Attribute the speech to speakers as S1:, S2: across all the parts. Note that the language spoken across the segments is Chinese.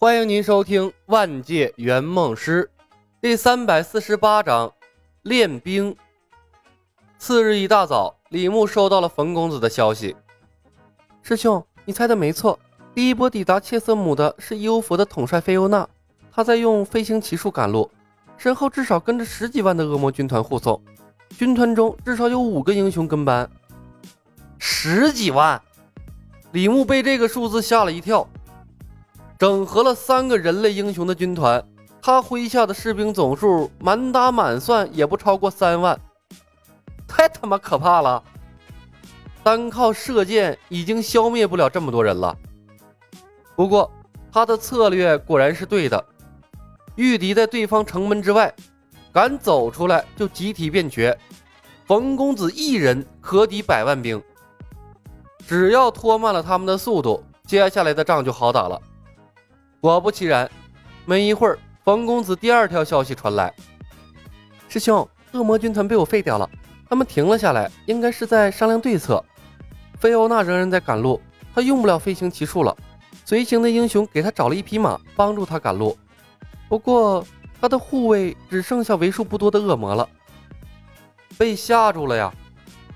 S1: 欢迎您收听《万界圆梦师》第三百四十八章练兵。次日一大早，李牧收到了冯公子的消息：“
S2: 师兄，你猜的没错，第一波抵达切瑟姆的是伊欧佛的统帅菲欧娜，他在用飞行骑术赶路，身后至少跟着十几万的恶魔军团护送，军团中至少有五个英雄跟班。
S1: 十几万！”李牧被这个数字吓了一跳。整合了三个人类英雄的军团，他麾下的士兵总数满打满算也不超过三万，太他妈可怕了！单靠射箭已经消灭不了这么多人了。不过他的策略果然是对的，御敌在对方城门之外，敢走出来就集体变瘸。冯公子一人可抵百万兵，只要拖慢了他们的速度，接下来的仗就好打了。果不其然，没一会儿，冯公子第二条消息传来：“
S2: 师兄，恶魔军团被我废掉了，他们停了下来，应该是在商量对策。菲欧娜仍然在赶路，她用不了飞行骑术了。随行的英雄给她找了一匹马，帮助她赶路。不过，他的护卫只剩下为数不多的恶魔了。
S1: 被吓住了呀！”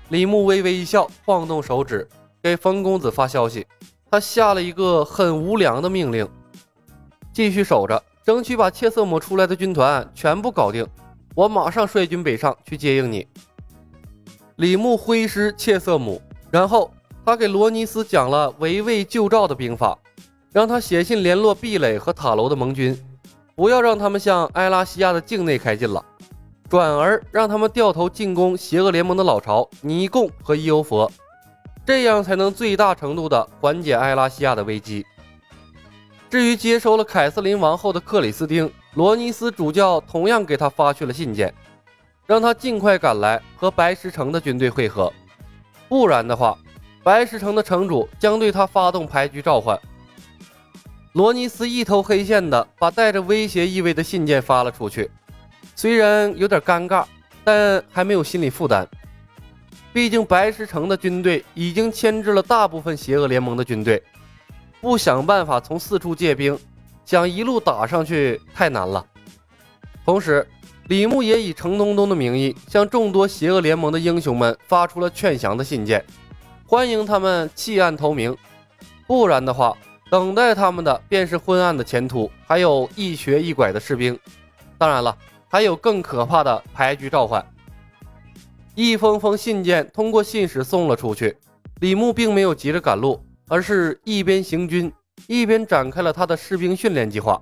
S1: 李牧微微一笑，晃动手指给冯公子发消息，他下了一个很无良的命令。继续守着，争取把切瑟姆出来的军团全部搞定。我马上率军北上去接应你。李牧挥师切瑟姆，然后他给罗尼斯讲了围魏救赵的兵法，让他写信联络壁垒和塔楼的盟军，不要让他们向埃拉西亚的境内开进了，转而让他们掉头进攻邪恶联盟的老巢尼贡和伊欧佛，这样才能最大程度的缓解埃拉西亚的危机。至于接收了凯瑟琳王后的克里斯汀，罗尼斯主教同样给他发去了信件，让他尽快赶来和白石城的军队会合，不然的话，白石城的城主将对他发动牌局召唤。罗尼斯一头黑线的把带着威胁意味的信件发了出去，虽然有点尴尬，但还没有心理负担，毕竟白石城的军队已经牵制了大部分邪恶联盟的军队。不想办法从四处借兵，想一路打上去太难了。同时，李牧也以程东东的名义向众多邪恶联盟的英雄们发出了劝降的信件，欢迎他们弃暗投明。不然的话，等待他们的便是昏暗的前途，还有一瘸一拐的士兵。当然了，还有更可怕的牌局召唤。一封封信件通过信使送了出去，李牧并没有急着赶路。而是一边行军，一边展开了他的士兵训练计划。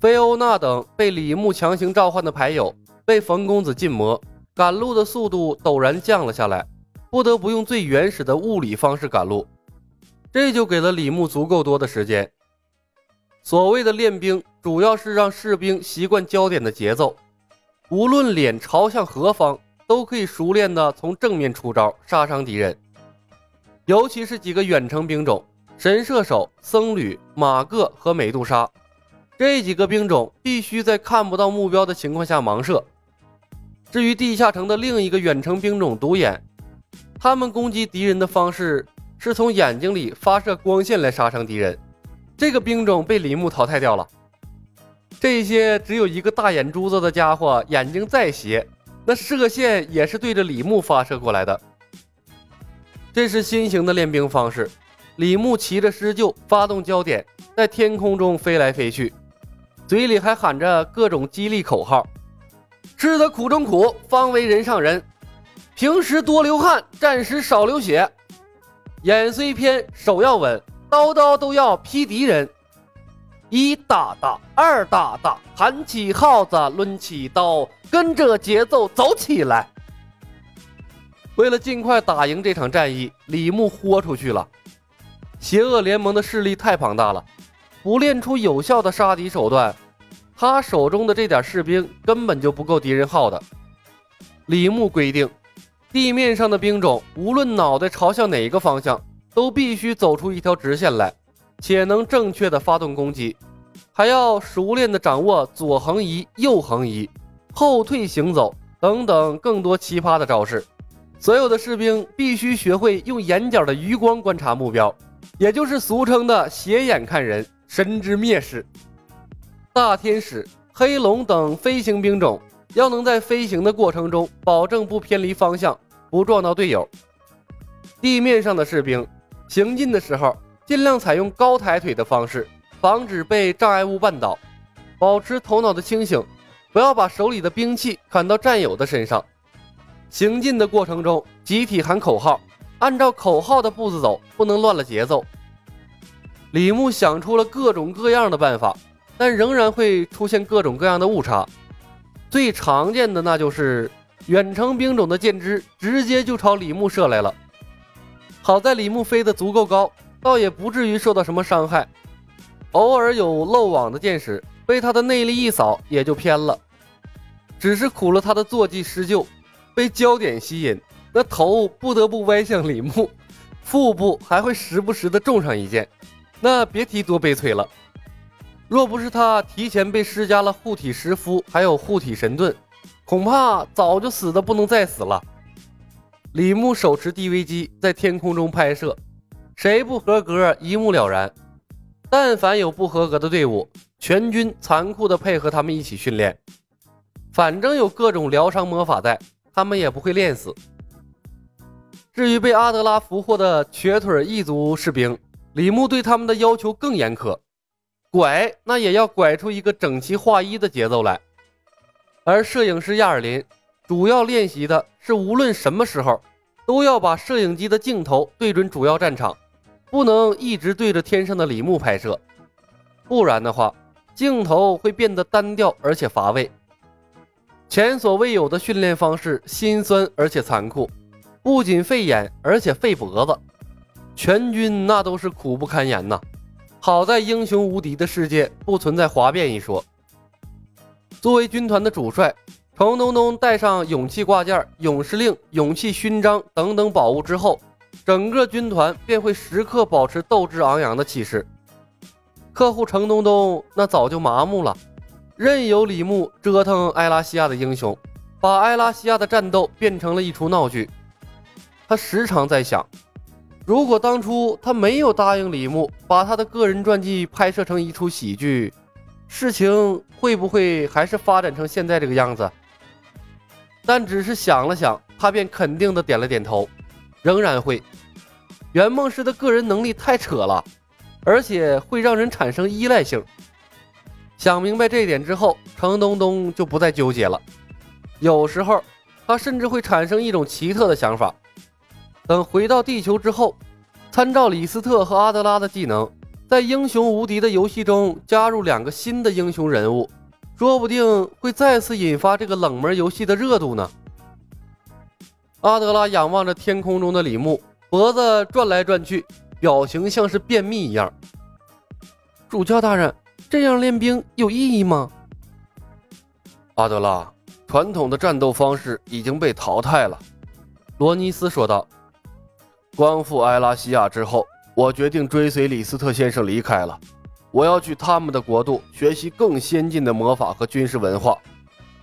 S1: 菲欧娜等被李牧强行召唤的牌友，被冯公子禁魔，赶路的速度陡然降了下来，不得不用最原始的物理方式赶路。这就给了李牧足够多的时间。所谓的练兵，主要是让士兵习惯焦点的节奏，无论脸朝向何方，都可以熟练的从正面出招，杀伤敌人。尤其是几个远程兵种，神射手、僧侣、马各和美杜莎，这几个兵种必须在看不到目标的情况下盲射。至于地下城的另一个远程兵种独眼，他们攻击敌人的方式是从眼睛里发射光线来杀伤敌人。这个兵种被李牧淘汰掉了。这些只有一个大眼珠子的家伙，眼睛再斜，那射线也是对着李牧发射过来的。这是新型的练兵方式。李牧骑着狮鹫，发动焦点，在天空中飞来飞去，嘴里还喊着各种激励口号：“吃得苦中苦，方为人上人。平时多流汗，战时少流血。眼虽偏，手要稳，刀刀都要劈敌人。一大大，二大大，喊起号子，抡起刀，跟着节奏走起来。”为了尽快打赢这场战役，李牧豁出去了。邪恶联盟的势力太庞大了，不练出有效的杀敌手段，他手中的这点士兵根本就不够敌人耗的。李牧规定，地面上的兵种无论脑袋朝向哪个方向，都必须走出一条直线来，且能正确的发动攻击，还要熟练的掌握左横移、右横移、后退行走等等更多奇葩的招式。所有的士兵必须学会用眼角的余光观察目标，也就是俗称的斜眼看人，神之蔑视。大天使、黑龙等飞行兵种要能在飞行的过程中保证不偏离方向，不撞到队友。地面上的士兵行进的时候，尽量采用高抬腿的方式，防止被障碍物绊倒，保持头脑的清醒，不要把手里的兵器砍到战友的身上。行进的过程中，集体喊口号，按照口号的步子走，不能乱了节奏。李牧想出了各种各样的办法，但仍然会出现各种各样的误差。最常见的那就是远程兵种的箭支直接就朝李牧射来了。好在李牧飞得足够高，倒也不至于受到什么伤害。偶尔有漏网的箭矢被他的内力一扫，也就偏了。只是苦了他的坐骑施救。被焦点吸引，那头不得不歪向李牧，腹部还会时不时的中上一箭，那别提多悲催了。若不是他提前被施加了护体石符，还有护体神盾，恐怕早就死的不能再死了。李牧手持 DV 机在天空中拍摄，谁不合格一目了然。但凡有不合格的队伍，全军残酷的配合他们一起训练，反正有各种疗伤魔法在。他们也不会练死。至于被阿德拉俘获的瘸腿异族士兵，李牧对他们的要求更严苛，拐那也要拐出一个整齐划一的节奏来。而摄影师亚尔林主要练习的是，无论什么时候都要把摄影机的镜头对准主要战场，不能一直对着天上的李牧拍摄，不然的话，镜头会变得单调而且乏味。前所未有的训练方式，心酸而且残酷，不仅费眼，而且费脖子。全军那都是苦不堪言呐。好在英雄无敌的世界不存在哗变一说。作为军团的主帅，程东东带上勇气挂件、勇士令、勇气勋章等等宝物之后，整个军团便会时刻保持斗志昂扬的气势。客户程东东那早就麻木了。任由李牧折腾埃拉西亚的英雄，把埃拉西亚的战斗变成了一出闹剧。他时常在想，如果当初他没有答应李牧把他的个人传记拍摄成一出喜剧，事情会不会还是发展成现在这个样子？但只是想了想，他便肯定的点了点头，仍然会。圆梦师的个人能力太扯了，而且会让人产生依赖性。想明白这一点之后，程东东就不再纠结了。有时候，他甚至会产生一种奇特的想法：等回到地球之后，参照李斯特和阿德拉的技能，在英雄无敌的游戏中加入两个新的英雄人物，说不定会再次引发这个冷门游戏的热度呢。阿德拉仰望着天空中的李牧，脖子转来转去，表情像是便秘一样。主教大人。这样练兵有意义吗？
S2: 阿德拉，传统的战斗方式已经被淘汰了。罗尼斯说道。光复埃拉西亚之后，我决定追随李斯特先生离开了。我要去他们的国度学习更先进的魔法和军事文化。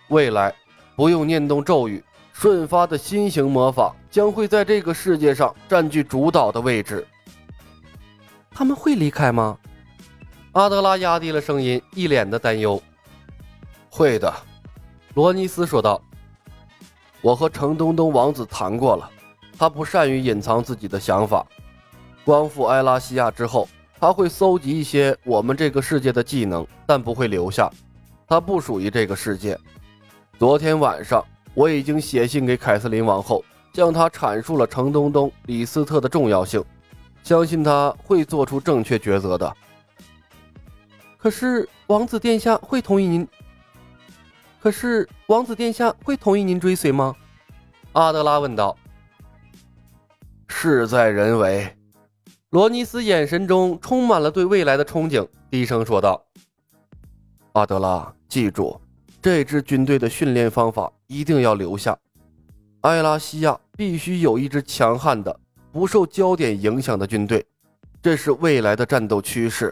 S2: 未来不用念动咒语，瞬发的新型魔法将会在这个世界上占据主导的位置。
S1: 他们会离开吗？阿德拉压低了声音，一脸的担忧。
S2: 会的，罗尼斯说道。我和程东东王子谈过了，他不善于隐藏自己的想法。光复埃拉西亚之后，他会搜集一些我们这个世界的技能，但不会留下。他不属于这个世界。昨天晚上，我已经写信给凯瑟琳王后，向她阐述了程东东、李斯特的重要性，相信他会做出正确抉择的。
S1: 可是王子殿下会同意您？可是王子殿下会同意您追随吗？阿德拉问道。
S2: 事在人为，
S1: 罗尼斯眼神中充满了对未来的憧憬，低声说道：“
S2: 阿德拉，记住，这支军队的训练方法一定要留下。埃拉西亚必须有一支强悍的、不受焦点影响的军队，这是未来的战斗趋势。”